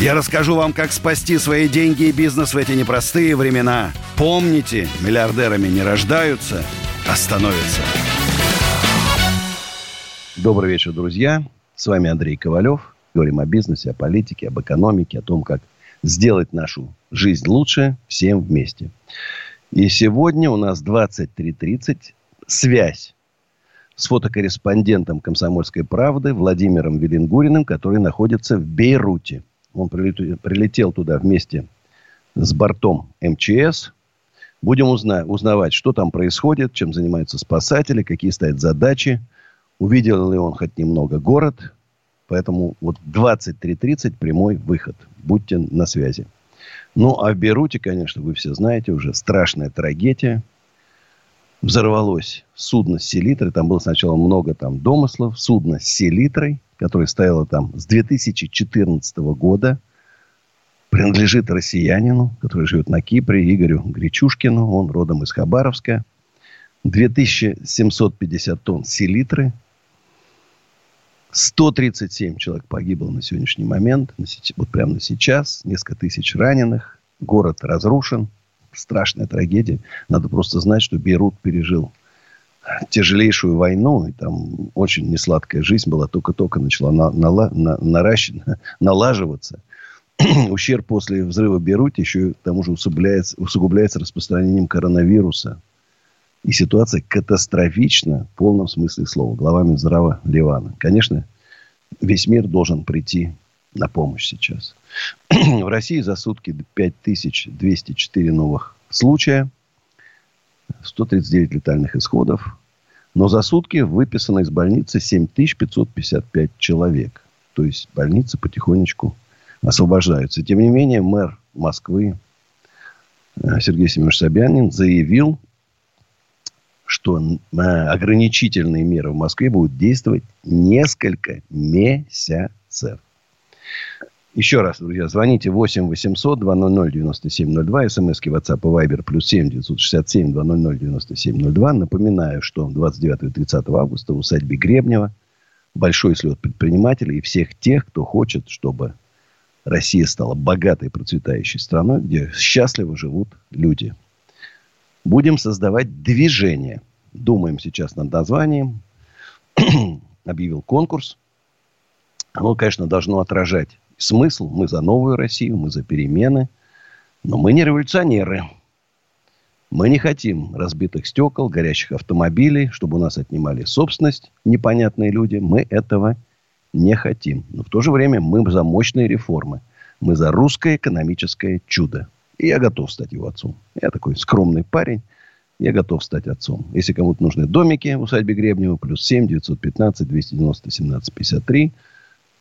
Я расскажу вам, как спасти свои деньги и бизнес в эти непростые времена. Помните, миллиардерами не рождаются, а становятся. Добрый вечер, друзья. С вами Андрей Ковалев. Говорим о бизнесе, о политике, об экономике, о том, как сделать нашу жизнь лучше всем вместе. И сегодня у нас 23.30. Связь с фотокорреспондентом «Комсомольской правды» Владимиром Велингуриным, который находится в Бейруте. Он прилетел, туда вместе с бортом МЧС. Будем узна, узнавать, что там происходит, чем занимаются спасатели, какие стоят задачи. Увидел ли он хоть немного город. Поэтому вот 23.30 прямой выход. Будьте на связи. Ну, а в Бейруте, конечно, вы все знаете уже, страшная трагедия. Взорвалось судно с селитрой. Там было сначала много там домыслов. Судно с селитрой, которое стояло там с 2014 года, принадлежит россиянину, который живет на Кипре, Игорю Гречушкину. Он родом из Хабаровска. 2750 тонн селитры. 137 человек погибло на сегодняшний момент. Вот прямо на сейчас. Несколько тысяч раненых. Город разрушен. Страшная трагедия. Надо просто знать, что Бейрут пережил тяжелейшую войну, и там очень несладкая жизнь была, только-только начала на, на, на, наращиваться, налаживаться. Ущерб после взрыва Бейруте еще к тому же усугубляется, усугубляется распространением коронавируса. И ситуация катастрофична в полном смысле слова. Глава Минздрава Ливана. Конечно, весь мир должен прийти на помощь сейчас. В России за сутки 5204 новых случая. 139 летальных исходов. Но за сутки выписано из больницы 7555 человек. То есть больницы потихонечку освобождаются. Тем не менее, мэр Москвы э, Сергей Семенович Собянин заявил, что ограничительные меры в Москве будут действовать несколько месяцев. Еще раз, друзья, звоните 8 800 200 9702, смски WhatsApp и Viber плюс 7 967 200 9702. Напоминаю, что 29 и 30 августа в усадьбе Гребнева большой слет предпринимателей и всех тех, кто хочет, чтобы Россия стала богатой, процветающей страной, где счастливо живут люди. Будем создавать движение. Думаем сейчас над названием. Объявил конкурс. Оно, конечно, должно отражать смысл. Мы за новую Россию, мы за перемены. Но мы не революционеры. Мы не хотим разбитых стекол, горящих автомобилей, чтобы у нас отнимали собственность непонятные люди. Мы этого не хотим. Но в то же время мы за мощные реформы. Мы за русское экономическое чудо. И я готов стать его отцом. Я такой скромный парень. Я готов стать отцом. Если кому-то нужны домики в усадьбе Гребнева, плюс 7 915 290 17 53.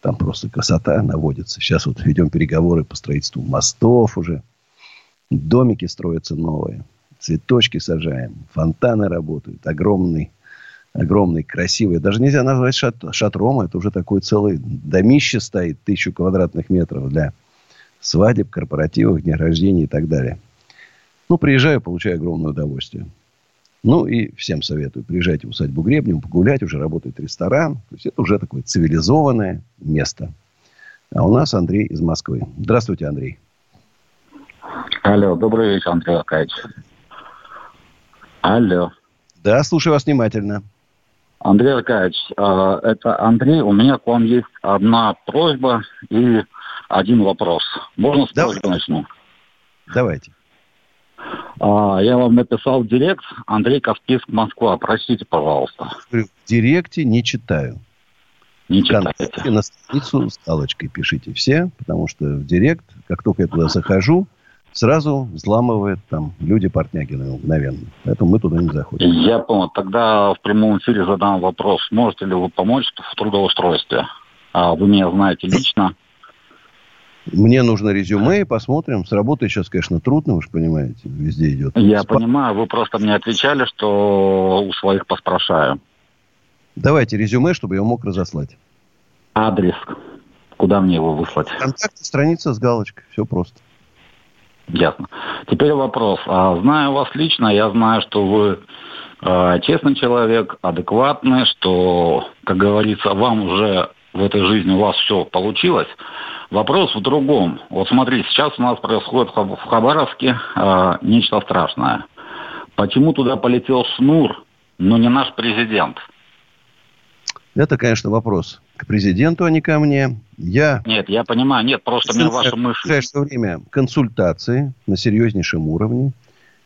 Там просто красота наводится. Сейчас вот ведем переговоры по строительству мостов уже. Домики строятся новые. Цветочки сажаем. Фонтаны работают. Огромный, огромный, красивый. Даже нельзя назвать шат, шатром. Это уже такой целый домище стоит. Тысячу квадратных метров для свадеб, корпоративов, дней рождения и так далее. Ну, приезжаю, получаю огромное удовольствие. Ну, и всем советую. Приезжайте в усадьбу Гребнева, погулять. Уже работает ресторан. То есть, это уже такое цивилизованное место. А у нас Андрей из Москвы. Здравствуйте, Андрей. Алло, добрый вечер, Андрей Аркадьевич. Алло. Да, слушаю вас внимательно. Андрей Аркадьевич, а, это Андрей. У меня к вам есть одна просьба и один вопрос. Можно с Давайте. просьбы начну? Давайте. А, я вам написал в директ Андрей Каспийск, Москва. Простите, пожалуйста. В директе не читаю. Не читаете. на страницу с галочкой пишите все, потому что в директ, как только я туда захожу, сразу взламывает там люди-портняги мгновенно. Поэтому мы туда не заходим. Я понял. Тогда в прямом эфире задам вопрос. Можете ли вы помочь в трудоустройстве? А, Вы меня знаете лично. Мне нужно резюме, и посмотрим. С работой сейчас, конечно, трудно, вы же понимаете, везде идет. Я Спа... понимаю, вы просто мне отвечали, что у своих поспрашаю. Давайте резюме, чтобы я мог разослать. Адрес. Куда мне его выслать? Контакт, страница с галочкой. Все просто. Ясно. Теперь вопрос. А, знаю вас лично, я знаю, что вы э, честный человек, адекватный, что, как говорится, вам уже в этой жизни у вас все получилось. Вопрос в другом. Вот смотрите, сейчас у нас происходит в Хабаровске э, нечто страшное. Почему туда полетел Шнур, но не наш президент? Это, конечно, вопрос к президенту, а не ко мне. Я... Нет, я понимаю. Нет, просто мне ваша мысль. Ближайшее время консультации на серьезнейшем уровне.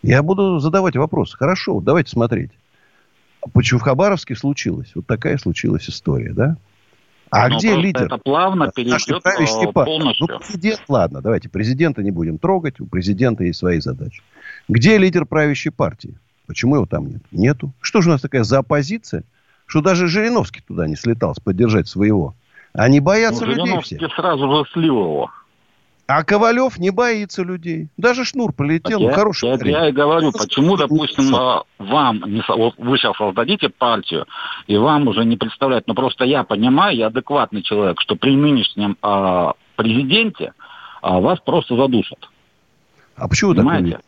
Я буду задавать вопрос. Хорошо, давайте смотреть. Почему в Хабаровске случилось? Вот такая случилась история, да? А Но где лидер? Это плавно перейдет э, полностью. Ну, президент, ладно, давайте президента не будем трогать. У президента есть свои задачи. Где лидер правящей партии? Почему его там нет? Нету. Что же у нас такая за оппозиция? Что даже Жириновский туда не слетал поддержать своего. Они боятся ну, людей все. сразу же слил его. А Ковалев не боится людей. Даже Шнур полетел. Ну, хороший я, я и говорю, почему, допустим, а, вам, не, вот вы сейчас создадите партию, и вам уже не представляют, но просто я понимаю, я адекватный человек, что при нынешнем а, президенте а, вас просто задушат. А почему Понимаете? так?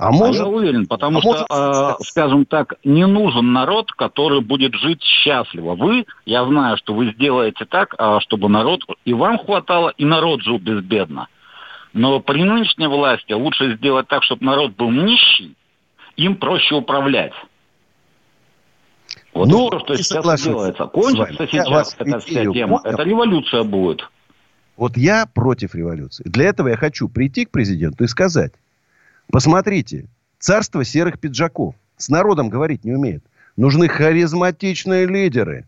А, а может... я уверен, потому а что, может... э, скажем так, не нужен народ, который будет жить счастливо. Вы, я знаю, что вы сделаете так, э, чтобы народ и вам хватало, и народ жил безбедно. Но при нынешней власти лучше сделать так, чтобы народ был нищий, им проще управлять. Вот ну, все, что сейчас делается. Кончится сейчас эта вся тема. Понял. Это революция будет. Вот я против революции. Для этого я хочу прийти к президенту и сказать, Посмотрите, царство серых пиджаков. С народом говорить не умеет. Нужны харизматичные лидеры.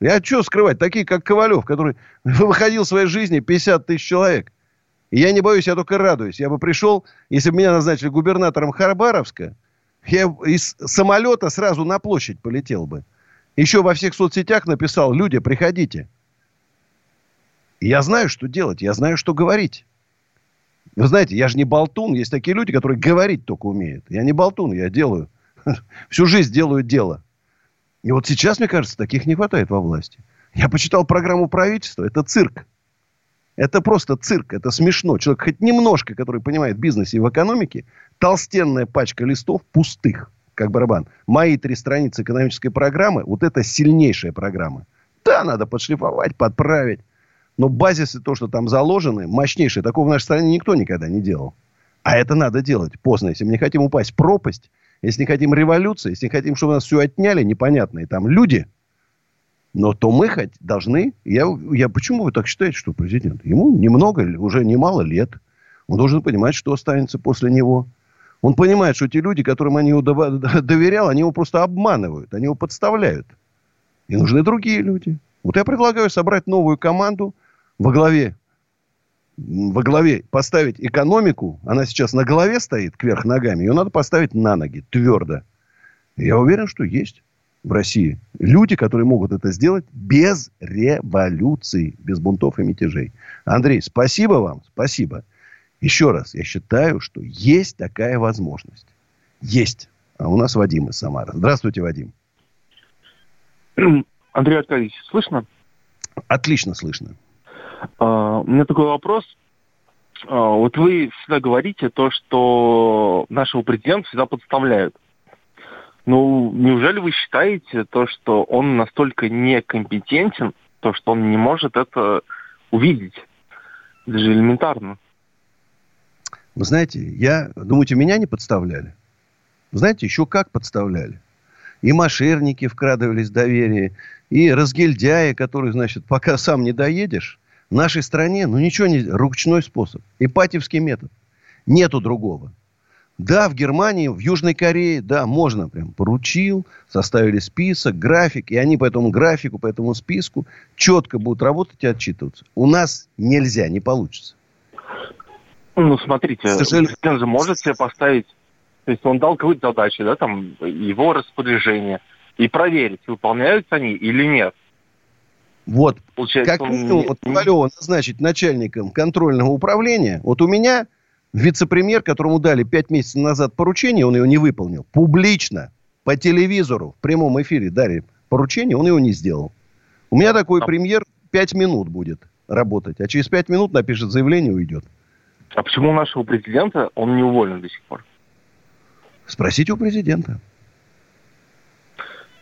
Я что скрывать? Такие, как Ковалев, который выходил в своей жизни 50 тысяч человек. И я не боюсь, я только радуюсь. Я бы пришел, если бы меня назначили губернатором Харбаровска, я из самолета сразу на площадь полетел бы. Еще во всех соцсетях написал, люди, приходите. я знаю, что делать, я знаю, что говорить. Вы знаете, я же не болтун. Есть такие люди, которые говорить только умеют. Я не болтун, я делаю. Всю жизнь делаю дело. И вот сейчас, мне кажется, таких не хватает во власти. Я почитал программу правительства. Это цирк. Это просто цирк. Это смешно. Человек хоть немножко, который понимает в бизнесе и в экономике, толстенная пачка листов пустых, как барабан. Мои три страницы экономической программы, вот это сильнейшая программа. Да, надо подшлифовать, подправить. Но базисы, то, что там заложены, мощнейшие. Такого в нашей стране никто никогда не делал. А это надо делать поздно. Если мы не хотим упасть в пропасть, если не хотим революции, если не хотим, чтобы нас все отняли, непонятные там люди, но то мы хоть должны... Я, я, почему вы так считаете, что президент? Ему немного, уже немало лет. Он должен понимать, что останется после него. Он понимает, что те люди, которым они его доверял, они его просто обманывают, они его подставляют. И нужны другие люди. Вот я предлагаю собрать новую команду, во главе, во главе поставить экономику, она сейчас на голове стоит, кверх ногами, ее надо поставить на ноги, твердо. Я уверен, что есть в России люди, которые могут это сделать без революции, без бунтов и мятежей. Андрей, спасибо вам, спасибо. Еще раз, я считаю, что есть такая возможность. Есть. А у нас Вадим из Самары. Здравствуйте, Вадим. Андрей Аркадьевич, слышно? Отлично слышно. А, у меня такой вопрос. А, вот вы всегда говорите то, что нашего президента всегда подставляют. Ну, неужели вы считаете то, что он настолько некомпетентен, то, что он не может это увидеть? Это же элементарно. Вы знаете, я... Думаете, меня не подставляли? Знаете, еще как подставляли. И мошенники вкрадывались в доверие, и разгильдяи, которые, значит, пока сам не доедешь, нашей стране, ну, ничего не... Ручной способ. Ипатьевский метод. Нету другого. Да, в Германии, в Южной Корее, да, можно прям поручил, составили список, график, и они по этому графику, по этому списку четко будут работать и отчитываться. У нас нельзя, не получится. Ну, смотрите, президент же может себе поставить, то есть он дал какую-то задачу, да, там, его распоряжение, и проверить, выполняются они или нет. Вот, Получается, как минимум, вот Ковалева назначить начальником контрольного управления. Вот у меня вице-премьер, которому дали пять месяцев назад поручение, он его не выполнил. Публично, по телевизору, в прямом эфире дали поручение, он его не сделал. У меня такой а... премьер пять минут будет работать, а через пять минут напишет заявление и уйдет. А почему у нашего президента он не уволен до сих пор? Спросите у президента.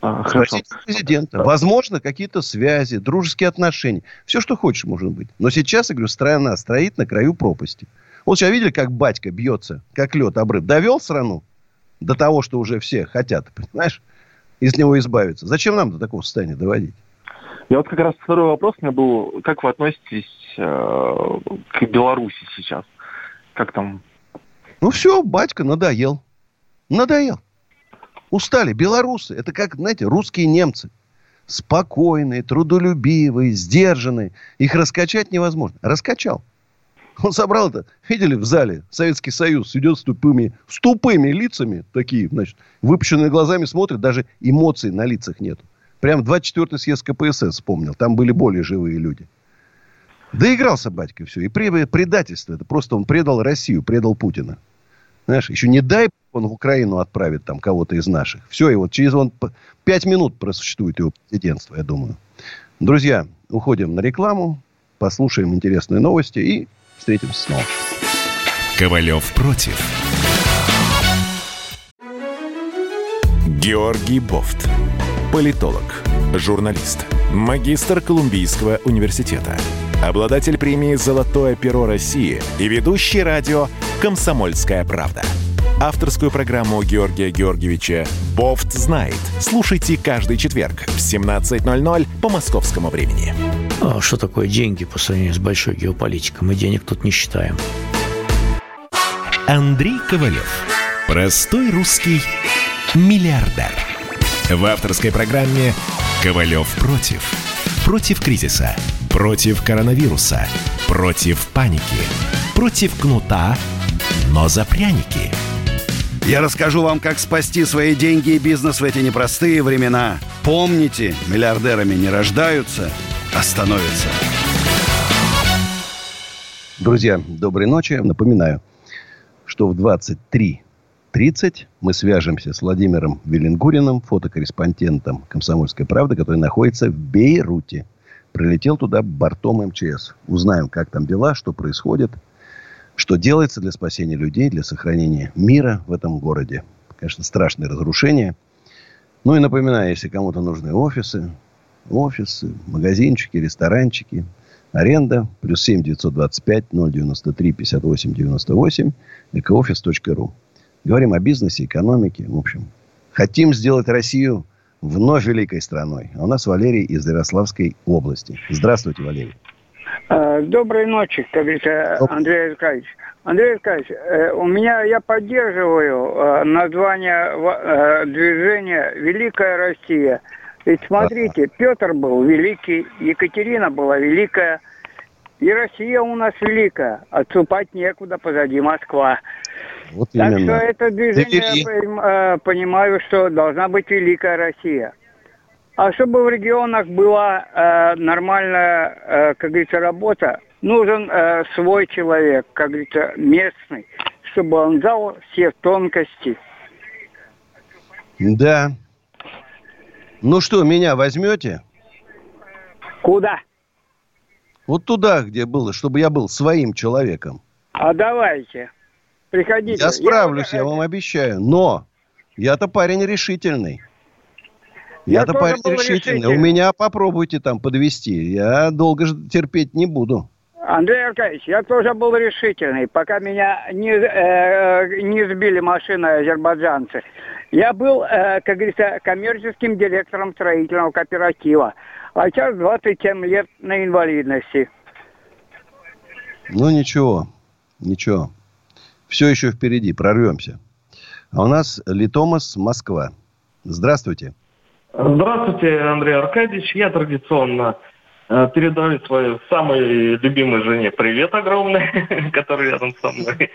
А, Спросите хорошо. президента. Возможно, какие-то связи, дружеские отношения. Все, что хочешь, может быть. Но сейчас, я говорю, страна стоит на краю пропасти. Вот сейчас видели, как батька бьется, как лед обрыв. Довел страну до того, что уже все хотят, понимаешь, из него избавиться. Зачем нам до такого состояния доводить? Я вот как раз второй вопрос у меня был. Как вы относитесь э, к Беларуси сейчас? Как там? Ну все, батька надоел. Надоел. Устали. Белорусы, это как, знаете, русские немцы. Спокойные, трудолюбивые, сдержанные. Их раскачать невозможно. Раскачал. Он собрал это, видели, в зале Советский Союз идет с тупыми, с тупыми лицами, такие, значит, выпущенные глазами смотрят, даже эмоций на лицах нет. Прям 24-й съезд КПСС вспомнил, там были более живые люди. Доигрался батька все. И предательство, это просто он предал Россию, предал Путина. Знаешь, еще не дай он в Украину отправит там кого-то из наших. Все, и вот через он пять минут просуществует его президентство, я думаю. Друзья, уходим на рекламу, послушаем интересные новости и встретимся снова. Ковалев против. Георгий Бофт. Политолог, журналист, магистр Колумбийского университета, обладатель премии «Золотое перо России» и ведущий радио «Комсомольская правда» авторскую программу Георгия Георгиевича «Бофт знает». Слушайте каждый четверг в 17.00 по московскому времени. А что такое деньги по сравнению с большой геополитикой? Мы денег тут не считаем. Андрей Ковалев. Простой русский миллиардер. В авторской программе «Ковалев против». Против кризиса. Против коронавируса. Против паники. Против кнута, но за пряники – я расскажу вам, как спасти свои деньги и бизнес в эти непростые времена. Помните, миллиардерами не рождаются, а становятся. Друзья, доброй ночи. Напоминаю, что в 23.30 мы свяжемся с Владимиром Велингуриным, фотокорреспондентом «Комсомольской правды», который находится в Бейруте. Прилетел туда бортом МЧС. Узнаем, как там дела, что происходит – что делается для спасения людей, для сохранения мира в этом городе. Конечно, страшные разрушения. Ну и напоминаю, если кому-то нужны офисы, офисы, магазинчики, ресторанчики, аренда, плюс 7 925 093 58 98, экоофис.ру. Говорим о бизнесе, экономике, в общем. Хотим сделать Россию вновь великой страной. А у нас Валерий из Ярославской области. Здравствуйте, Валерий. Э, доброй ночи, как говорится, Андрей Аркадьевич. Андрей Аркадьевич, э, у меня, я поддерживаю э, название движения «Великая Россия». Ведь смотрите, Петр был великий, Екатерина была великая, и Россия у нас великая. Отступать некуда, позади Москва. Вот так именно. что это движение, я понимаю, что должна быть великая Россия. А чтобы в регионах была э, нормальная, э, как говорится, работа, нужен э, свой человек, как говорится, местный, чтобы он дал все тонкости. Да. Ну что, меня возьмете? Куда? Вот туда, где было, чтобы я был своим человеком. А давайте. Приходите. Я справлюсь, я, я вам обещаю. Но я-то парень решительный. Я-то парень решительный. У меня попробуйте там подвести. Я долго терпеть не буду. Андрей Аркадьевич, я тоже был решительный, пока меня не, э, не сбили машины азербайджанцы. Я был, э, как говорится, коммерческим директором строительного кооператива. А сейчас 27 лет на инвалидности. Ну ничего, ничего. Все еще впереди, прорвемся. А у нас Литомас, Москва. Здравствуйте. Здравствуйте, Андрей Аркадьевич. Я традиционно э, передаю своей самой любимой жене привет огромный, который рядом со мной.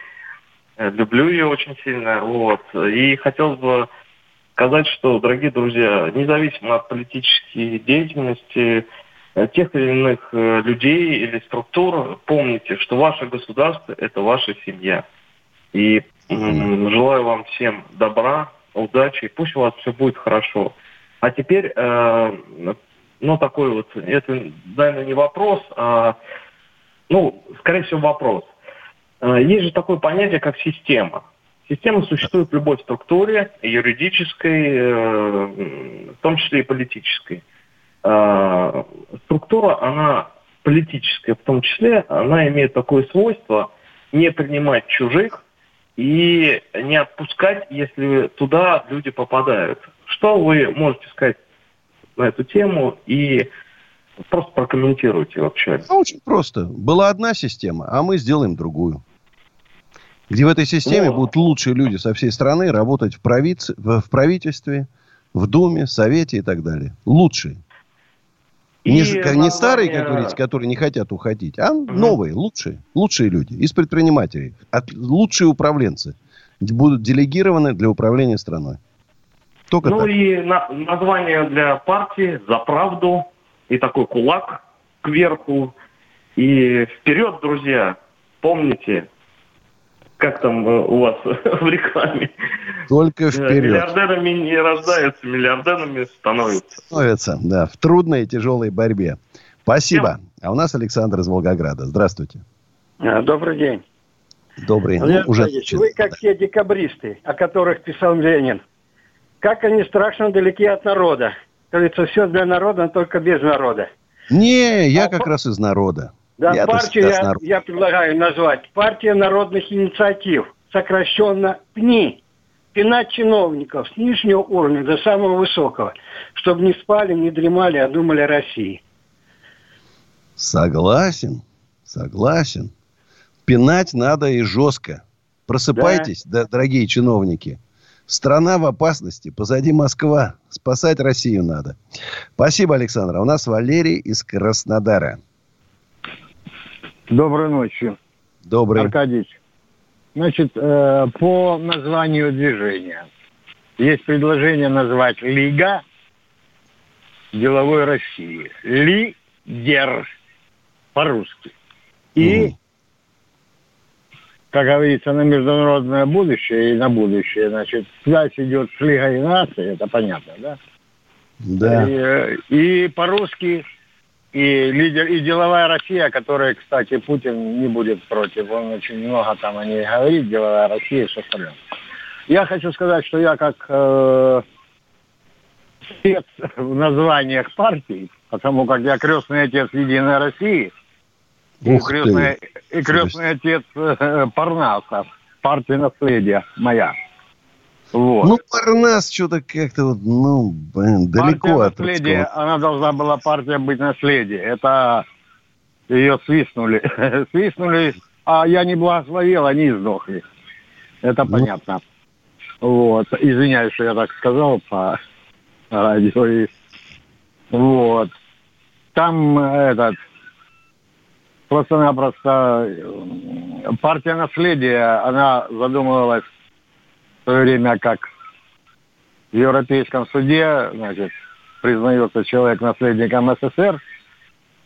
Э, люблю ее очень сильно. Вот. И хотел бы сказать, что, дорогие друзья, независимо от политической деятельности, э, тех или иных людей или структур, помните, что ваше государство – это ваша семья. И желаю вам всем добра, удачи, пусть у вас все будет хорошо. А теперь, ну, такой вот, это, наверное, не вопрос, а, ну, скорее всего, вопрос. Есть же такое понятие, как система – Система существует в любой структуре, юридической, э, в том числе и политической. Э, структура, она политическая, в том числе, она имеет такое свойство не принимать чужих и не отпускать, если туда люди попадают. Что вы можете сказать на эту тему и просто прокомментируйте вообще? Ну, очень просто. Была одна система, а мы сделаем другую где в этой системе Но... будут лучшие люди со всей страны работать в, правиц... в правительстве, в Думе, Совете и так далее. Лучшие. И не, название... не старые, как говорите, которые не хотят уходить, а угу. новые, лучшие. Лучшие люди из предпринимателей. От, лучшие управленцы будут делегированы для управления страной. Только ну так. и на, название для партии «За правду» и такой кулак кверху. И вперед, друзья, помните, как там э, у вас в рекламе. Только вперед. Миллиардерами не рождаются, миллиардерами становятся. Становятся, да, в трудной и тяжелой борьбе. Спасибо. А у нас Александр из Волгограда. Здравствуйте. А, добрый день. Добрый. Ну, уже вы как да. те декабристы, о которых писал Ленин. Как они страшно далеки от народа. Говорится, все для народа, но только без народа. Не, я а как по... раз из народа. Да, я партию я, я предлагаю назвать партия народных инициатив, сокращенно ПНИ. Пинать чиновников с нижнего уровня до самого высокого, чтобы не спали, не дремали, а думали о России. Согласен, согласен. Пинать надо и жестко. Просыпайтесь, да. Да, дорогие чиновники. Страна в опасности. Позади Москва. Спасать Россию надо. Спасибо, Александр. А у нас Валерий из Краснодара. Доброй ночи. Добрый. Аркадьевич. Значит, э, по названию движения. Есть предложение назвать «Лига деловой России». Лидер по-русски. И, угу. Как говорится, на международное будущее и на будущее, значит, связь идет с Лигой наций, это понятно, да? Да. И, э, и по-русски и лидер, и деловая Россия, которая, кстати, Путин не будет против. Он очень много там о ней говорит, деловая Россия и все остальное. Я хочу сказать, что я как э, спец в названиях партий, потому как я крестный отец Единой России, и крестный, и крестный отец э, Парнаса, партия наследия моя. Вот. Ну, Парнас что-то как-то вот, ну, блин, далеко партия от наследия, русского. Она должна была партия быть наследие. Это ее свистнули. свистнули, а я не благословил, они сдохли. Это ну. понятно. Вот. Извиняюсь, что я так сказал по радио. Вот. Там этот просто-напросто э, партия наследия, она задумывалась в свое время, как в Европейском суде, значит, признается человек наследником СССР,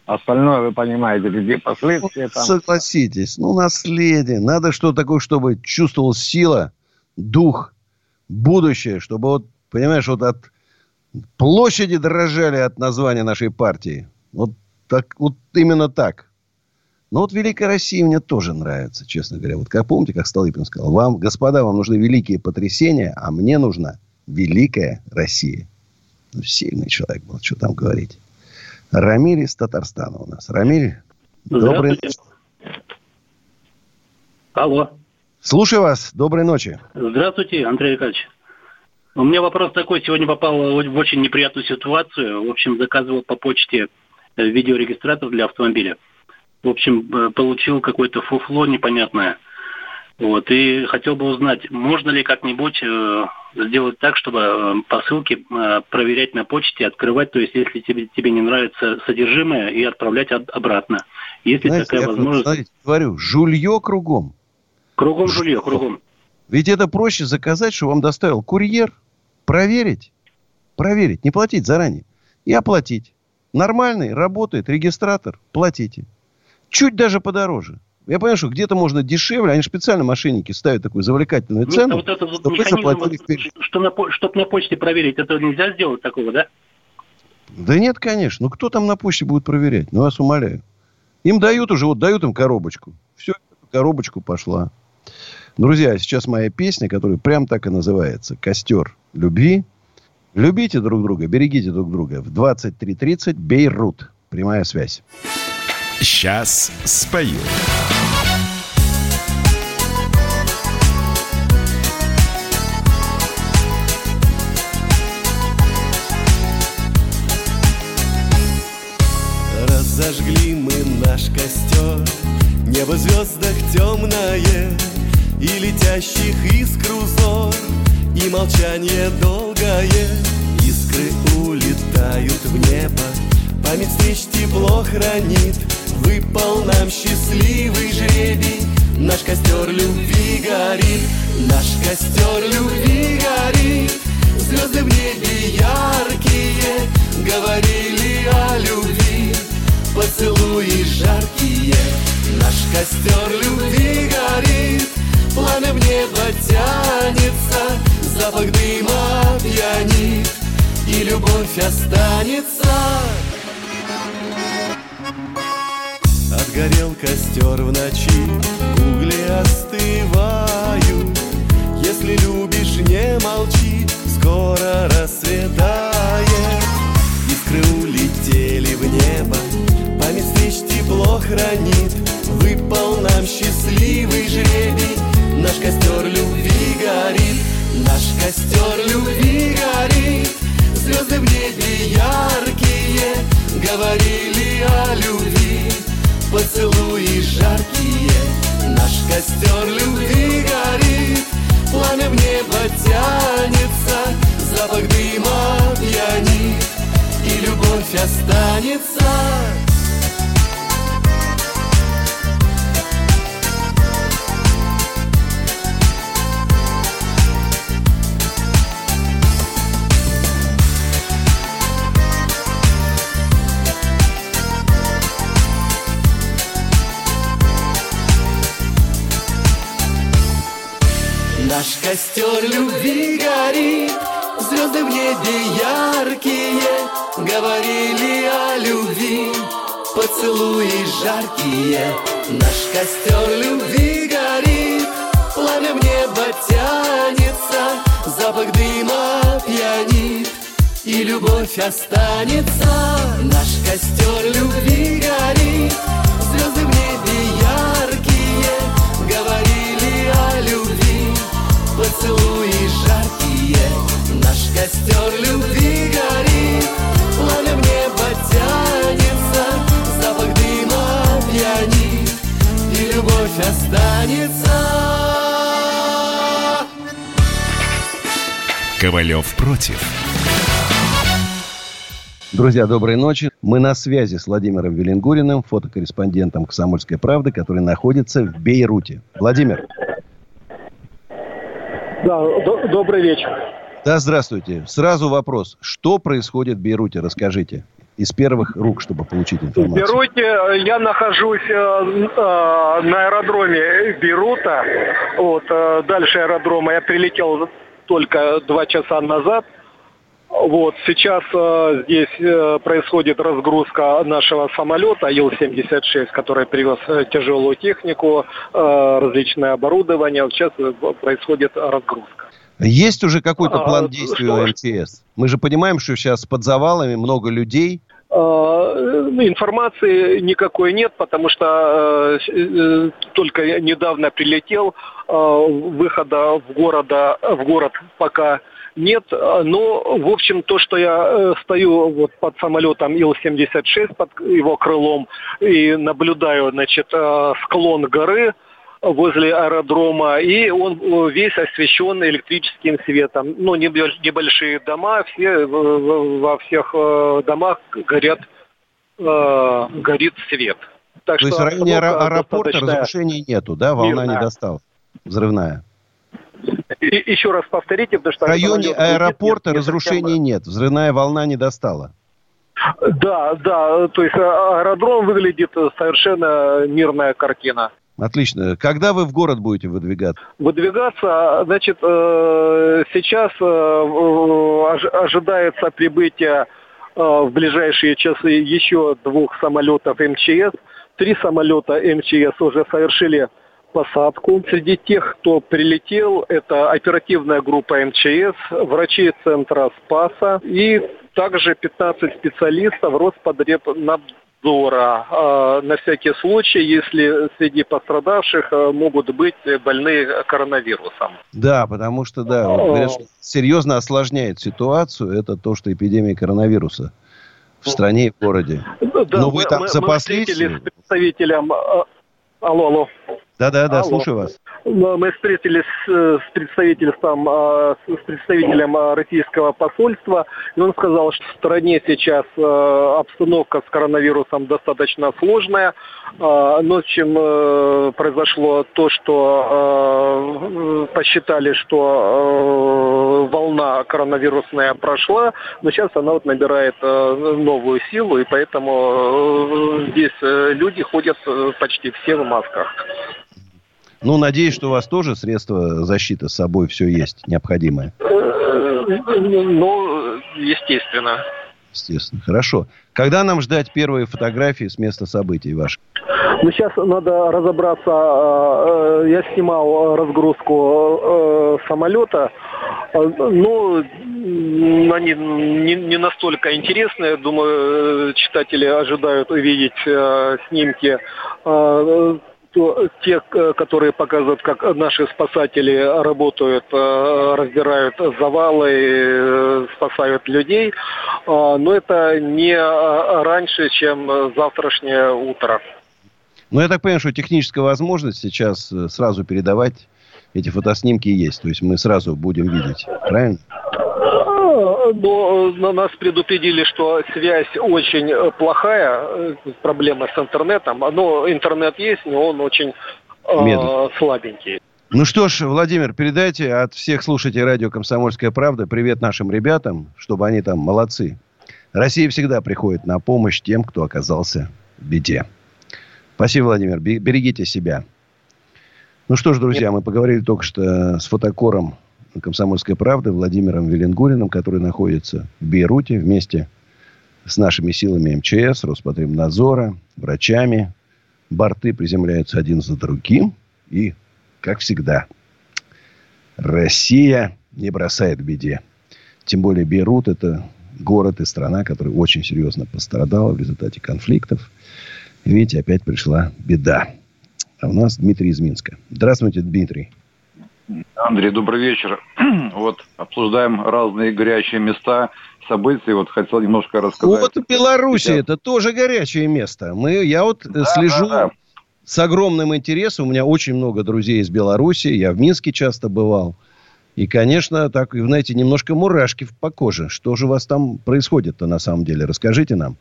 остальное вы понимаете, где последствия там. Согласитесь, ну, наследие. Надо что такое, чтобы чувствовал сила, дух, будущее, чтобы вот, понимаешь, вот от площади дрожали от названия нашей партии. Вот так, вот именно так. Но вот Великая Россия мне тоже нравится, честно говоря. Вот как помните, как Столыпин сказал, вам, господа, вам нужны великие потрясения, а мне нужна Великая Россия. Ну, сильный человек был, что там говорить. Рамиль из Татарстана у нас. Рамиль, добрый ночи. Алло. Слушаю вас. Доброй ночи. Здравствуйте, Андрей Николаевич. У меня вопрос такой. Сегодня попал в очень неприятную ситуацию. В общем, заказывал по почте видеорегистратор для автомобиля в общем, э, получил какое-то фуфло непонятное. Вот, и хотел бы узнать, можно ли как-нибудь э, сделать так, чтобы э, посылки проверять на почте, открывать, то есть если тебе, тебе не нравится содержимое, и отправлять от, обратно. Если Знаете, такая возможность... Знаете, говорю, жулье кругом. Кругом жулье, кругом. Ведь это проще заказать, что вам доставил курьер, проверить, проверить, не платить заранее, и оплатить. Нормальный, работает, регистратор, платите. Чуть даже подороже. Я понимаю, что где-то можно дешевле, они специально мошенники ставят такую завлекательную ну, цену, вот это вот чтобы механизм, что на, чтобы на почте проверить, это нельзя сделать такого, да? Да нет, конечно. Ну, кто там на почте будет проверять? Ну, вас умоляю. Им дают уже, вот дают им коробочку. Все, коробочку пошла. Друзья, сейчас моя песня, которая прям так и называется. «Костер любви». Любите друг друга, берегите друг друга. В 23.30 Бейрут. Прямая связь. Сейчас спою. Разожгли мы наш костер. Небо в звездах темное И летящих искр узор. И молчание долгое Искры улетают в небо. Память встреч тепло хранит Выпал нам счастливый жребий. Наш костер любви горит Наш костер любви горит. Звезды в небе яркие Говорили о любви. Поцелуи жаркие Наш костер любви горит. Пламя в небо тянется Запах дыма пьянит И любовь останется Отгорел костер в ночи, угли остывают. Если любишь, не молчи, скоро рассветает. Искры улетели в небо, память встреч тепло хранит. Выпал нам счастливый жребий, наш костер любви горит. Наш костер любви горит, костер любви горит, пламя в небо тянется Запах дыма пьянит, и любовь останется. Наш костер любви горит, останется Ковалев против. Друзья, доброй ночи. Мы на связи с Владимиром Велингуриным, фотокорреспондентом «Комсомольской правды», который находится в Бейруте. Владимир. Да, добрый вечер. Да, здравствуйте. Сразу вопрос. Что происходит в Бейруте? Расскажите. Из первых рук, чтобы получить информацию. В Бейруте э, я нахожусь э, э, на аэродроме Бейрута. Вот, э, дальше аэродрома я прилетел только два часа назад. Вот, сейчас э, здесь э, происходит разгрузка нашего самолета Ил-76, который привез э, тяжелую технику, э, различное оборудование. Сейчас э, происходит разгрузка. Есть уже какой-то а, план а, действий что? у МЧС? Мы же понимаем, что сейчас под завалами много людей. Ну, информации никакой нет, потому что э, только недавно прилетел. выхода в, города, в город пока нет, но, в общем, то, что я э, стою вот под самолетом Ил-76, под его крылом, и наблюдаю, значит, э, склон горы возле аэродрома, и он э, весь освещен электрическим светом. Ну, небольшие дома, все во всех домах горят, горит свет. Так То есть в районе аэропорта достаточно... разрушений нету, да? Волна не достала взрывная? И, еще раз повторите, потому что... В районе аэропорта нет, разрушений нет, взрывная волна не достала. Да, да, то есть аэродром выглядит совершенно мирная картина. Отлично. Когда вы в город будете выдвигаться? Выдвигаться, значит, э, сейчас э, ожидается прибытие э, в ближайшие часы еще двух самолетов МЧС. Три самолета МЧС уже совершили посадку. Среди тех, кто прилетел, это оперативная группа МЧС, врачи центра Спаса и также 15 специалистов Роспотребнадзора. А, на всякий случай, если среди пострадавших а, могут быть больные коронавирусом. Да, потому что, да, вот, говорят, что серьезно осложняет ситуацию, это то, что эпидемия коронавируса в стране и в городе. Да, Но вы там мы, запаслись? Мы с представителем... А, алло, алло. Да-да-да, слушаю вас. Мы встретились с представительством, а, с представителем а, российского посольства, и он сказал, что в стране сейчас а, обстановка с коронавирусом достаточно сложная, но чем э, произошло то, что посчитали, что волна коронавирусная прошла, но сейчас она вот набирает новую силу, и поэтому здесь э, люди ходят э, почти все в масках. Ну, надеюсь, что у вас тоже средства защиты с собой все есть необходимое. Ну, естественно. Естественно. Хорошо. Когда нам ждать первые фотографии с места событий ваших? Ну, сейчас надо разобраться. Э, я снимал разгрузку э, самолета. Ну, они не, не настолько интересные. Думаю, читатели ожидают увидеть э, снимки то те, э, которые показывают, как наши спасатели работают, э, раздирают завалы, э, спасают людей, но это не раньше, чем завтрашнее утро. Ну, я так понимаю, что техническая возможность сейчас сразу передавать эти фотоснимки есть. То есть мы сразу будем видеть, правильно? Но на нас предупредили, что связь очень э, плохая, э, проблема с интернетом. Но интернет есть, но он очень э, слабенький. Ну что ж, Владимир, передайте от всех слушателей радио «Комсомольская правда» привет нашим ребятам, чтобы они там молодцы. Россия всегда приходит на помощь тем, кто оказался в беде. Спасибо, Владимир. Берегите себя. Ну что ж, друзья, мы поговорили только что с фотокором «Комсомольской правды» Владимиром Веленгуриным, который находится в Бейруте вместе с нашими силами МЧС, Роспотребнадзора, врачами. Борты приземляются один за другим. И, как всегда, Россия не бросает беде. Тем более Бейрут – это город и страна, которая очень серьезно пострадала в результате конфликтов. Видите, опять пришла беда. А у нас Дмитрий из Минска. Здравствуйте, Дмитрий. Андрей, добрый вечер. Вот обсуждаем разные горячие места, события. Вот хотел немножко рассказать. Вот Беларуси это тоже горячее место. Мы, я вот да, слежу да, да. с огромным интересом. У меня очень много друзей из Беларуси. Я в Минске часто бывал. И, конечно, так, знаете, немножко мурашки по коже. Что же у вас там происходит-то на самом деле? Расскажите нам.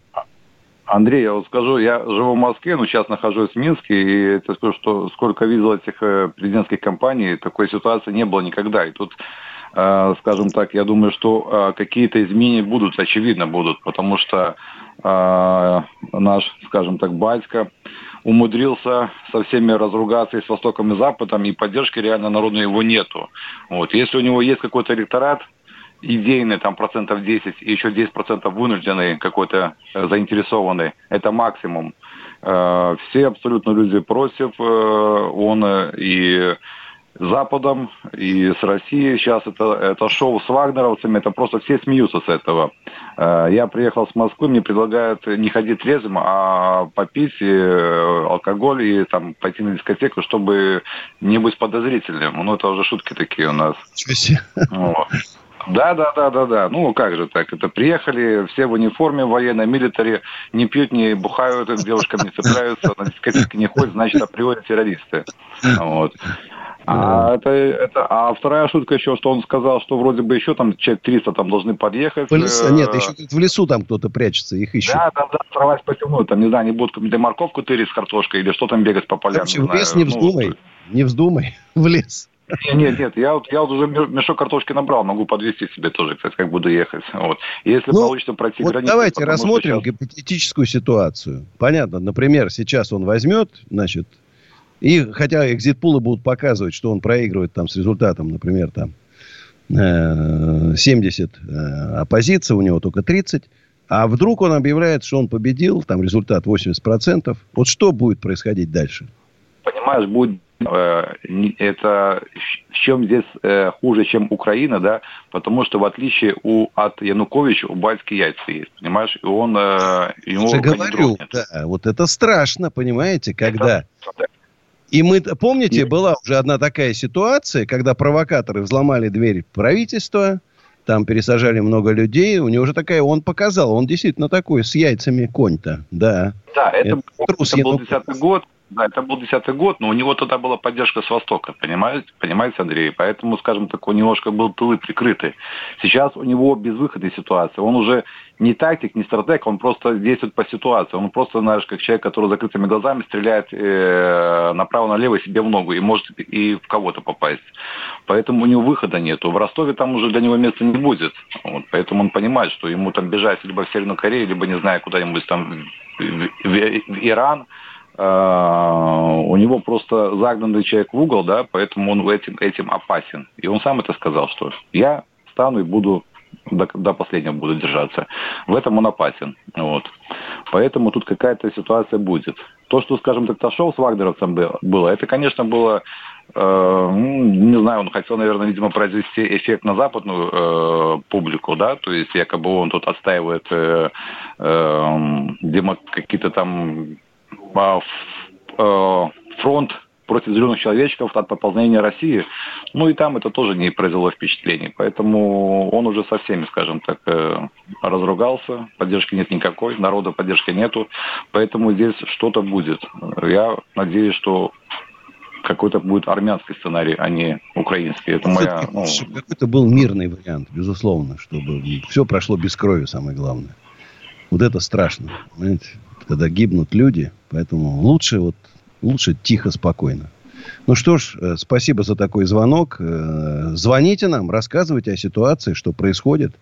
Андрей, я вот скажу, я живу в Москве, но сейчас нахожусь в Минске, и это скажу, что сколько видел этих э, президентских кампаний, такой ситуации не было никогда. И тут, э, скажем так, я думаю, что э, какие-то изменения будут, очевидно будут, потому что наш, скажем так, батька умудрился со всеми разругаться и с Востоком, и Западом, и поддержки реально народной его нету. Вот. Если у него есть какой-то электорат, идейный там процентов 10 и еще 10 процентов вынужденный какой-то э, заинтересованный, это максимум. Э, все абсолютно люди против, э, он и Западом, и с Россией. Сейчас это, это шоу с вагнеровцами, это просто все смеются с этого. Я приехал с Москвы, мне предлагают не ходить трезвым, а попить алкоголь и там пойти на дискотеку, чтобы не быть подозрительным. Ну, это уже шутки такие у нас. Вот. Да, да, да, да, да. Ну, как же так? Это приехали, все в униформе военной, милитари, не пьют, не бухают, к девушкам не цепляются, на дискотеке не ходят, значит, априори террористы. Вот. А, это, это, а вторая шутка еще, что он сказал, что вроде бы еще там человек 300 там должны подъехать. В лесу, нет, еще в лесу там кто-то прячется, их ищут. Да, да, да, сорвать потяну. Там, не знаю, они будут для морковку тырить с картошкой или что там бегать по полям. Короче, в лес не ну, вздумай, ну, не вздумай в лес. Нет, нет, я вот, я вот уже мешок картошки набрал, могу подвести себе тоже, кстати, как буду ехать. Вот. Если ну, получится пройти вот границу... Давайте рассмотрим сейчас... гипотетическую ситуацию. Понятно, например, сейчас он возьмет, значит, и хотя экзит-пулы будут показывать, что он проигрывает там с результатом, например, там 70 э, э, оппозиция, у него только 30, а вдруг он объявляет, что он победил, там результат 80%. Вот что будет происходить дальше? Понимаешь, будет э, это в чем здесь э, хуже, чем Украина, да, потому что в отличие у, от Януковича у Бальски яйца есть, понимаешь, и он э, ему Я говорю, да, вот это страшно, понимаете, когда это, и мы, помните, была уже одна такая ситуация, когда провокаторы взломали дверь правительства, там пересажали много людей, у него уже такая, он показал, он действительно такой, с яйцами конь-то, да. Да, это, это, это был десятый год, да, это был десятый год, но у него тогда была поддержка с Востока, понимаете, понимаете, Андрей? Поэтому, скажем так, у немножко был тылы прикрыты. Сейчас у него безвыходная ситуация. Он уже не тактик, не стратег, он просто действует по ситуации. Он просто, знаешь, как человек, который закрытыми глазами стреляет э, направо-налево себе в ногу и может и в кого-то попасть. Поэтому у него выхода нету. В Ростове там уже для него места не будет. Вот, поэтому он понимает, что ему там бежать либо в Северную Корею, либо, не знаю, куда-нибудь там в, в, в Иран – у него просто загнанный человек в угол, да, поэтому он этим, этим опасен. И он сам это сказал, что я стану и буду до, до последнего буду держаться. В этом он опасен. Вот. Поэтому тут какая-то ситуация будет. То, что, скажем так, Ташов с вагнеровцем было, это, конечно, было, э, не знаю, он хотел, наверное, видимо, произвести эффект на западную э, публику, да, то есть якобы он тут отстаивает э, э, какие-то там фронт против зеленых человечков от пополнения России. Ну и там это тоже не произвело впечатления. Поэтому он уже со всеми, скажем так, э, разругался. Поддержки нет никакой, народа поддержки нету. Поэтому здесь что-то будет. Я надеюсь, что какой-то будет армянский сценарий, а не украинский. Это моя... Ну... Какой-то был мирный вариант, безусловно, чтобы все прошло без крови, самое главное. Вот это страшно. Понимаете? когда гибнут люди. Поэтому лучше вот лучше тихо, спокойно. Ну что ж, э, спасибо за такой звонок. Э, звоните нам, рассказывайте о ситуации, что происходит.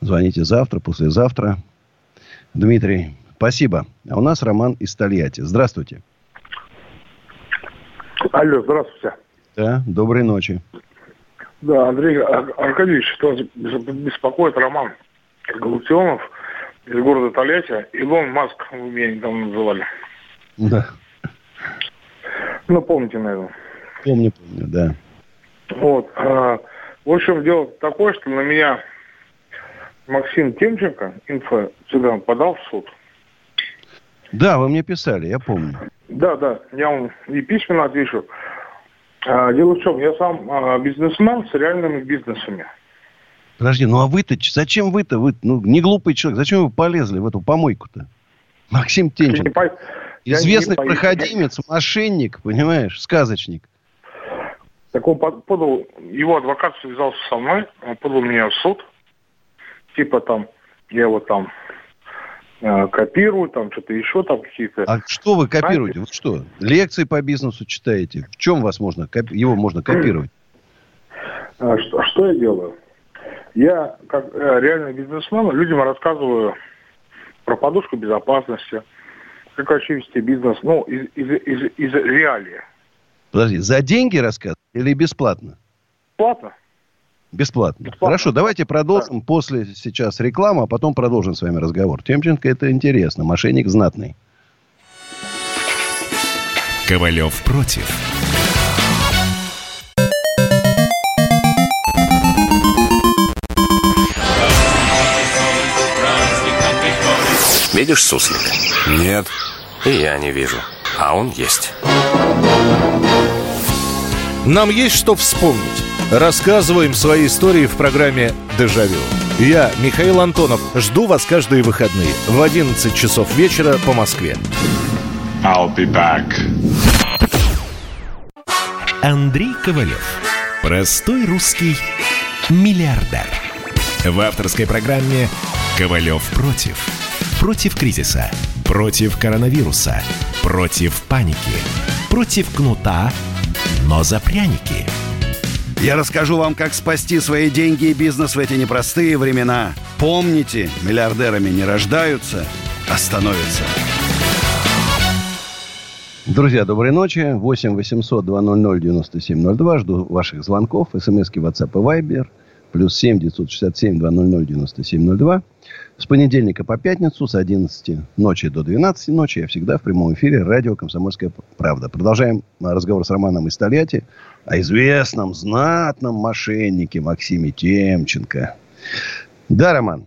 Звоните завтра, послезавтра. Дмитрий, спасибо. А у нас Роман из Тольятти. Здравствуйте. Алло, здравствуйте. Да, доброй ночи. Да, Андрей Аркадьевич, что беспокоит Роман Галактионов – из города Тольятти. Илон Маск вы меня недавно называли. Да. Ну, помните, наверное. Помню, помню, да. Вот. А, в общем, дело такое, что на меня Максим Темченко, инфо-цыган, подал в суд. Да, вы мне писали, я помню. Да, да, я вам и письменно отвечу. А, дело в чем, я сам а, бизнесмен с реальными бизнесами. Подожди, ну а вы-то, зачем вы-то, вы, ну, не глупый человек, зачем вы полезли в эту помойку-то? Максим Тенчин. Известный не проходимец, я... мошенник, понимаешь, сказочник. Так он подал, его адвокат связался со мной, он подал меня в суд. Типа там, я вот там э, копирую, там что-то еще, там какие-то... А что вы копируете? Вы что, лекции по бизнесу читаете? В чем вас можно, его можно копировать? А что, что я делаю? Я, как э, реальный бизнесмен, людям рассказываю про подушку безопасности, как вообще вести бизнес, ну, из, из, из, из реалии. Подожди, за деньги рассказывать или бесплатно? Бесплатно. Бесплатно. Бесплатно. Хорошо, давайте продолжим да. после сейчас рекламы, а потом продолжим с вами разговор. Темченко это интересно, мошенник знатный. Ковалев против. Видишь суслик? Нет. И я не вижу. А он есть. Нам есть что вспомнить. Рассказываем свои истории в программе «Дежавю». Я, Михаил Антонов, жду вас каждые выходные в 11 часов вечера по Москве. I'll be back. Андрей Ковалев. Простой русский миллиардер. В авторской программе «Ковалев против». Против кризиса. Против коронавируса. Против паники. Против кнута, но за пряники. Я расскажу вам, как спасти свои деньги и бизнес в эти непростые времена. Помните, миллиардерами не рождаются, а становятся. Друзья, доброй ночи. 8 800 200 9702. Жду ваших звонков. СМСки WhatsApp и Viber. Плюс 7 967 200 9702. С понедельника по пятницу с 11 ночи до 12 ночи я всегда в прямом эфире радио «Комсомольская правда». Продолжаем разговор с Романом из Тольятти о известном, знатном мошеннике Максиме Темченко. Да, Роман?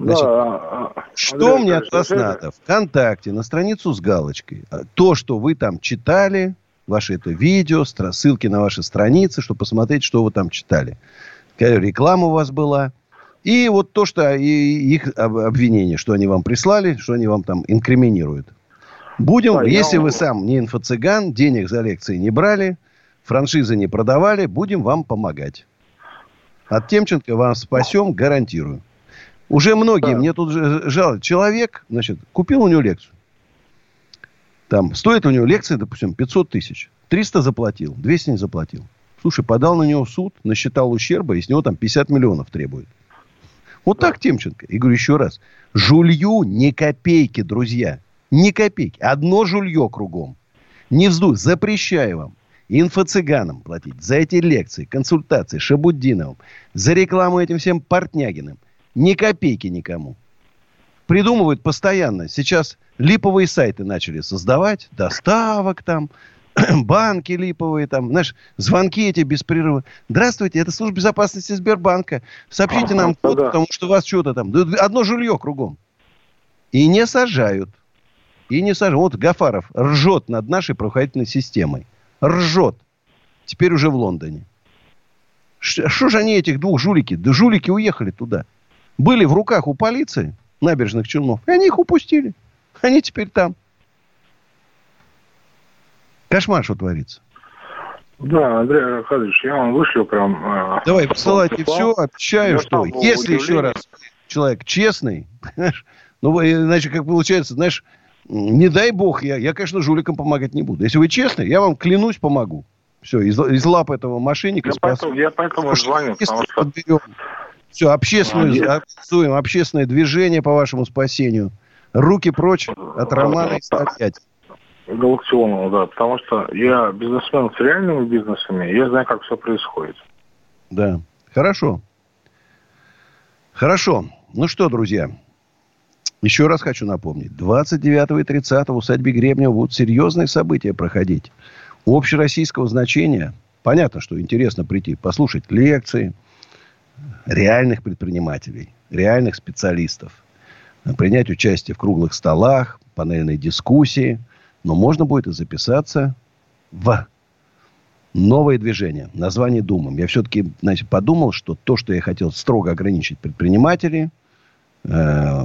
Значит, да, что Андрей, мне от вас надо? Вконтакте, на страницу с галочкой. А, то, что вы там читали, ваше это видео, ссылки на ваши страницы, чтобы посмотреть, что вы там читали. Реклама у вас была – и вот то, что и их обвинение, что они вам прислали, что они вам там инкриминируют. Будем, да, если я... вы сам не инфо-цыган, денег за лекции не брали, франшизы не продавали, будем вам помогать. От Темченко вам спасем, гарантирую. Уже многие, да. мне тут жалуют, человек, значит, купил у него лекцию. Там, стоит у него лекция, допустим, 500 тысяч. 300 заплатил, 200 не заплатил. Слушай, подал на него суд, насчитал ущерба, и с него там 50 миллионов требует. Вот так, Темченко. И говорю еще раз. Жулью ни копейки, друзья. Ни копейки. Одно жулье кругом. Не вздуй. Запрещаю вам. Инфо-цыганам платить за эти лекции, консультации Шабуддиновым, за рекламу этим всем Портнягиным. Ни копейки никому. Придумывают постоянно. Сейчас липовые сайты начали создавать. Доставок там, банки липовые, там, знаешь, звонки эти беспрерывные. Здравствуйте, это служба безопасности Сбербанка. Сообщите нам код, да. потому что у вас что-то там. Одно жилье кругом. И не сажают. И не сажают. Вот Гафаров ржет над нашей правоохранительной системой. Ржет. Теперь уже в Лондоне. Что же они, этих двух жулики? Да жулики уехали туда. Были в руках у полиции набережных Челнов. И они их упустили. Они теперь там. Кошмар, что творится. Да, Андрей Аркадьевич, я вам вышлю прям... Э, Давай, посылайте все, обещаю, что если еще раз человек честный, ну, иначе как получается, знаешь, не дай бог, я, я, конечно, жуликам помогать не буду. Если вы честный, я вам клянусь, помогу. Все, из, из лап этого мошенника я спас. Поэтому, я поэтому звоню, потому что... Подберем. Все, общественную, а, общественное движение по вашему спасению. Руки прочь от Романа и стоять. Галактионова, да, потому что я бизнесмен с реальными бизнесами, я знаю, как все происходит. Да, хорошо. Хорошо. Ну что, друзья, еще раз хочу напомнить. 29 и 30 в усадьбе Гребнева будут серьезные события проходить. Общероссийского значения. Понятно, что интересно прийти, послушать лекции реальных предпринимателей, реальных специалистов. Принять участие в круглых столах, панельной дискуссии – но можно будет и записаться в новое движение. Название думаем. Я все-таки значит, подумал, что то, что я хотел строго ограничить предприниматели, э,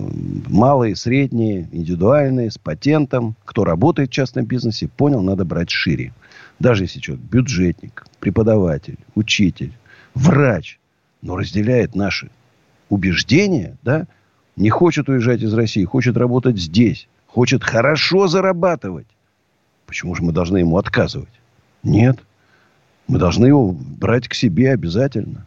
малые, средние, индивидуальные, с патентом, кто работает в частном бизнесе, понял, надо брать шире. Даже если человек бюджетник, преподаватель, учитель, врач, но разделяет наши убеждения, да, не хочет уезжать из России, хочет работать здесь, хочет хорошо зарабатывать. Почему же мы должны ему отказывать? Нет. Мы должны его брать к себе обязательно.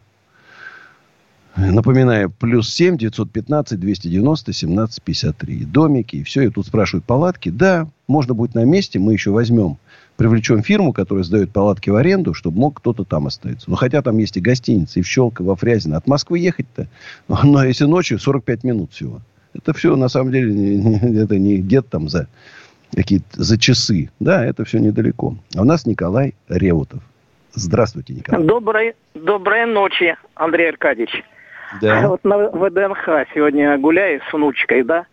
Напоминаю, плюс 7 915 290 17 53. Домики и все. И тут спрашивают, палатки? Да, можно будет на месте. Мы еще возьмем, привлечем фирму, которая сдает палатки в аренду, чтобы мог кто-то там остаться. Но хотя там есть и гостиницы, и в Щелково, во Фрязино. От Москвы ехать-то, но если ночью, 45 минут всего. Это все, на самом деле, не, не, это не где-то там за какие-то за часы. Да, это все недалеко. А у нас Николай Реутов. Здравствуйте, Николай. Доброй, доброй ночи, Андрей Аркадьевич. Да. Вот на ВДНХ сегодня гуляю с внучкой, да?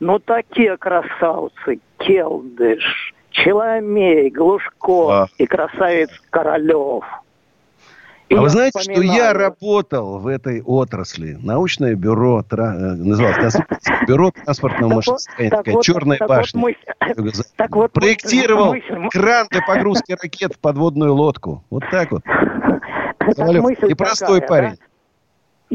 Ну, такие красавцы. Келдыш, Челомей, Глушко а. и красавец Королев – а вы знаете, вспоминаю. что я работал в этой отрасли? Научное бюро, тра... Э, называлось бюро транспортного машиностроения, черная башня. Так вот, Проектировал кран для погрузки ракет в подводную лодку. Вот так вот. Ковалев, непростой парень.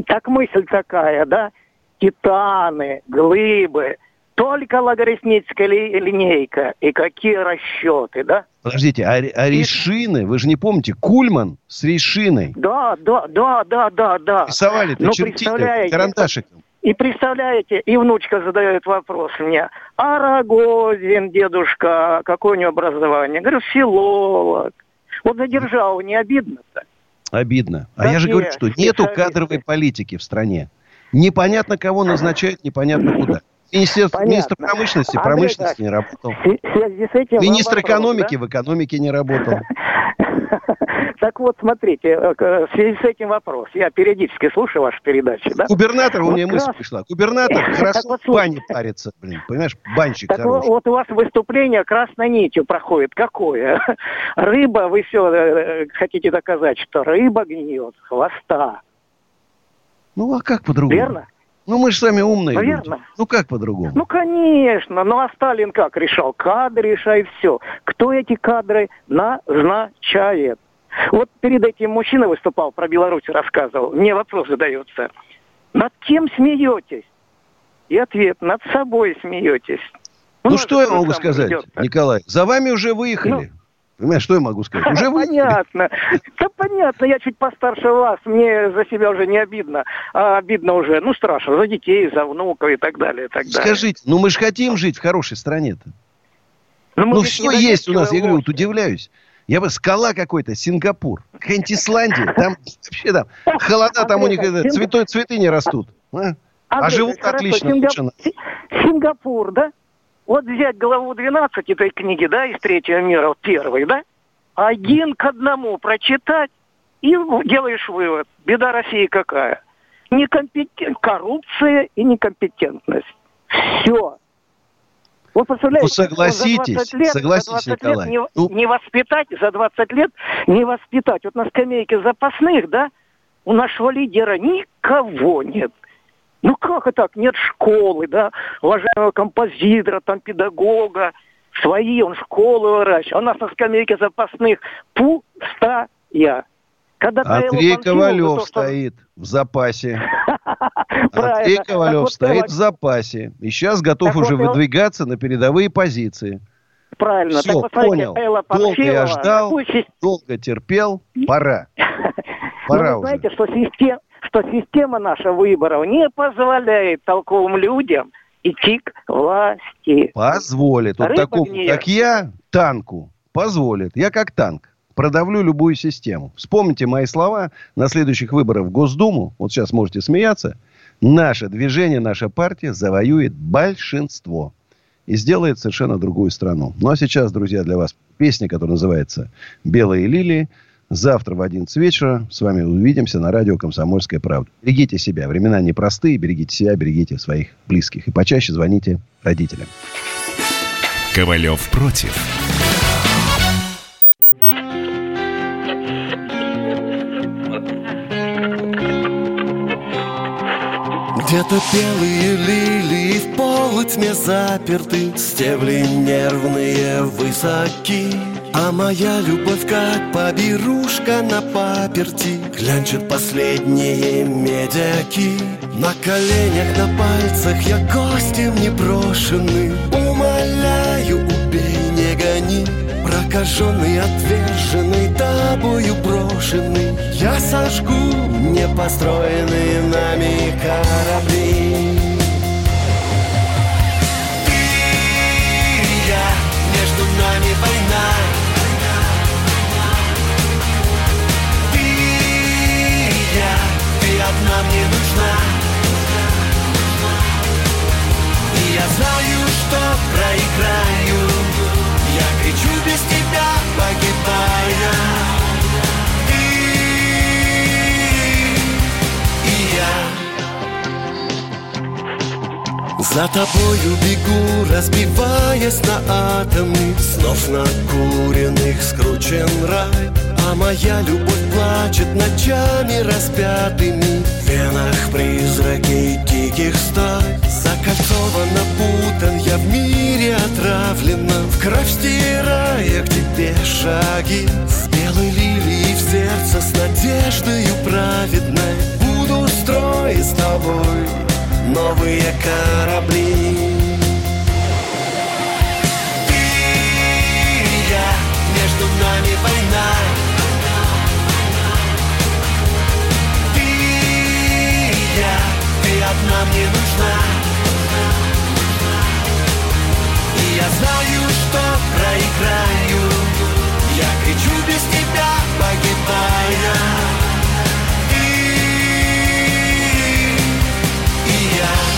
Так мысль такая, да? Титаны, глыбы, только логарифмическая ли, линейка и какие расчеты, да? Подождите, а, а решины, вы же не помните, Кульман с решиной. Да, да, да, да, да, да. Рисовали-то, ну, чертили карандашиком. И представляете, и внучка задает вопрос мне, а Рогозин, дедушка, какое у него образование? Говорю, филолог. Вот за державу не обидно-то? Обидно. А я же говорю, что нету кадровой политики в стране. Непонятно, кого назначают, непонятно куда. Министр, министр промышленности, Андрей, промышленности так, не работал. Министр вопрос, экономики да? в экономике не работал. Так вот, смотрите, э, в связи с этим вопрос. Я периодически слушаю ваши передачи, да? Губернатор, у меня мысль пришла. Губернатор хорошо в бане парится, блин, понимаешь, банщик Так вот у вас выступление красной нитью проходит. Какое? Рыба, вы все э, хотите доказать, что рыба гниет хвоста. Ну, а как по-другому? Верно? Ну, мы же сами умные Наверное. люди. Ну, как по-другому? Ну, конечно. Ну, а Сталин как решал? Кадры решай все. Кто эти кадры назначает? Вот перед этим мужчина выступал, про Беларусь рассказывал. Мне вопрос задается. Над кем смеетесь? И ответ, над собой смеетесь. Ну, ну что я могу сказать, идет, Николай? За вами уже выехали. Ну, Понимаешь, что я могу сказать? Уже понятно. Да понятно, я чуть постарше вас, мне за себя уже не обидно, а обидно уже, ну страшно, за детей, за внуков и так далее, и так далее. Скажите, ну мы же хотим жить в хорошей стране-то. Ну, ну все есть у нас, я говорю, вот удивляюсь. Я бы скала какой-то, Сингапур, какая-нибудь Исландия, там вообще там холода, там у них цветы, цветы не растут. А, а живут отлично. Сингапур, да? Вот взять главу 12 этой книги, да, из третьего мира, первой, да, один к одному прочитать, и делаешь вывод. Беда России какая? Некомпетент... Коррупция и некомпетентность. Все. Вы представляете, ну, согласитесь, лет, согласитесь, Николай. Лет не, ну... не воспитать, за 20 лет не воспитать. Вот на скамейке запасных, да, у нашего лидера никого нет. Ну как это так? Нет школы, да, уважаемого композитора, там педагога, свои, он школы выращивает. А у нас на скамейке запасных пустая. Когда Андрей Ковалев то, что... стоит в запасе. Андрей Ковалев стоит в запасе. И сейчас готов уже выдвигаться на передовые позиции. Правильно. Все, понял. Долго я ждал, долго терпел. Пора. Пора уже. знаете, что система, что система наша выборов не позволяет толковым людям идти к власти. Позволит. Вот такому, как я, танку позволит. Я как танк продавлю любую систему. Вспомните мои слова на следующих выборах в Госдуму. Вот сейчас можете смеяться. Наше движение, наша партия завоюет большинство. И сделает совершенно другую страну. Ну, а сейчас, друзья, для вас песня, которая называется «Белые лилии». Завтра в 11 вечера с вами увидимся на радио «Комсомольская правда». Берегите себя. Времена непростые. Берегите себя, берегите своих близких. И почаще звоните родителям. Ковалев против. Где-то белые лилии в полутьме заперты, Стебли нервные высоки. А моя любовь, как поберушка на паперти Глянчит последние медяки. На коленях, на пальцах я гостем непрошенный Умоляю, убей, не гони. Прокаженный, отверженный, тобою брошенный. Я сожгу непостроенные нами корабли За тобою бегу, разбиваясь на атомы Снов накуренных скручен рай. А моя любовь плачет ночами распятыми. В венах призраки диких стай Закольцован, опутан, я в мире отравлена. В кровь стирая к тебе шаги. С белой лилией в сердце, с надеждою праведной. Буду строить с тобой новые корабли. Ты и я, между нами война. Ты и я, ты одна мне нужна. И я знаю, что проиграю. Я кричу без тебя, погибая. Одна